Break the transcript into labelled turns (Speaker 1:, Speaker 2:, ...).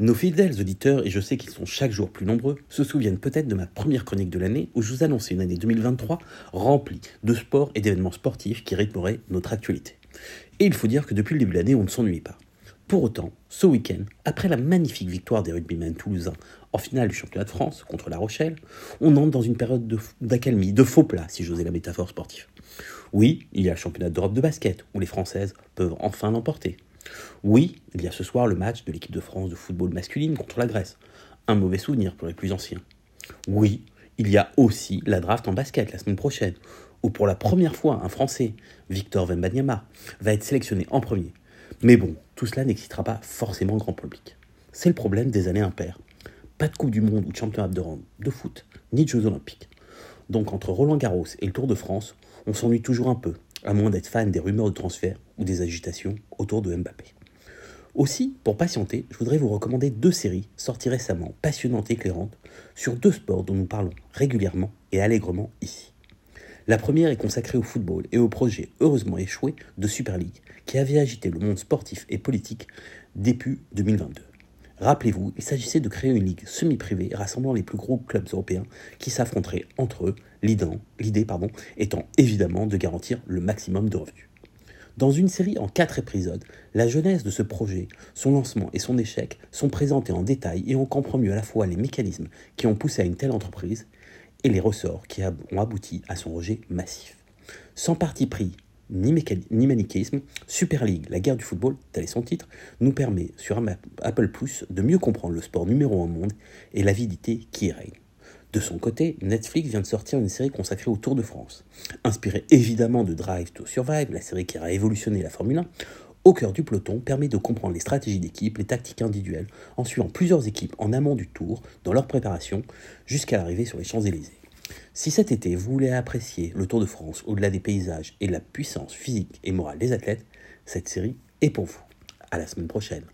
Speaker 1: Nos fidèles auditeurs, et je sais qu'ils sont chaque jour plus nombreux, se souviennent peut-être de ma première chronique de l'année où je vous annonçais une année 2023 remplie de sports et d'événements sportifs qui rythmeraient notre actualité. Et il faut dire que depuis le début de l'année, on ne s'ennuie pas. Pour autant, ce week-end, après la magnifique victoire des rugbymen toulousains en finale du championnat de France contre La Rochelle, on entre dans une période d'accalmie, de, faux plat, si j'osais la métaphore sportive. Oui, il y a le championnat d'Europe de basket, où les Françaises peuvent enfin l'emporter. Oui, il y a ce soir le match de l'équipe de France de football masculine contre la Grèce. Un mauvais souvenir pour les plus anciens. Oui, il y a aussi la draft en basket la semaine prochaine, où pour la première fois un Français, Victor Wembanyama, va être sélectionné en premier. Mais bon, tout cela n'excitera pas forcément le grand public. C'est le problème des années impaires. Pas de Coupe du Monde ou de Championnat de de foot, ni de Jeux Olympiques. Donc entre Roland Garros et le Tour de France, on s'ennuie toujours un peu, à moins d'être fan des rumeurs de transfert ou des agitations autour de Mbappé. Aussi, pour patienter, je voudrais vous recommander deux séries sorties récemment, passionnantes et éclairantes, sur deux sports dont nous parlons régulièrement et allègrement ici. La première est consacrée au football et au projet heureusement échoué de Super League, qui avait agité le monde sportif et politique début 2022. Rappelez-vous, il s'agissait de créer une ligue semi-privée rassemblant les plus gros clubs européens qui s'affronteraient entre eux, l'idée étant évidemment de garantir le maximum de revenus. Dans une série en quatre épisodes, la genèse de ce projet, son lancement et son échec sont présentés en détail et on comprend mieux à la fois les mécanismes qui ont poussé à une telle entreprise et les ressorts qui ont abouti à son rejet massif. Sans parti pris ni, ni manichéisme, Super League, la guerre du football, tel est son titre, nous permet sur Apple Plus de mieux comprendre le sport numéro un au monde et l'avidité qui y règne. De son côté, Netflix vient de sortir une série consacrée au Tour de France. Inspirée évidemment de Drive to Survive, la série qui a révolutionné la Formule 1, au cœur du peloton permet de comprendre les stratégies d'équipe, les tactiques individuelles, en suivant plusieurs équipes en amont du tour, dans leur préparation, jusqu'à l'arrivée sur les Champs-Élysées. Si cet été vous voulez apprécier le Tour de France au-delà des paysages et de la puissance physique et morale des athlètes, cette série est pour vous. À la semaine prochaine.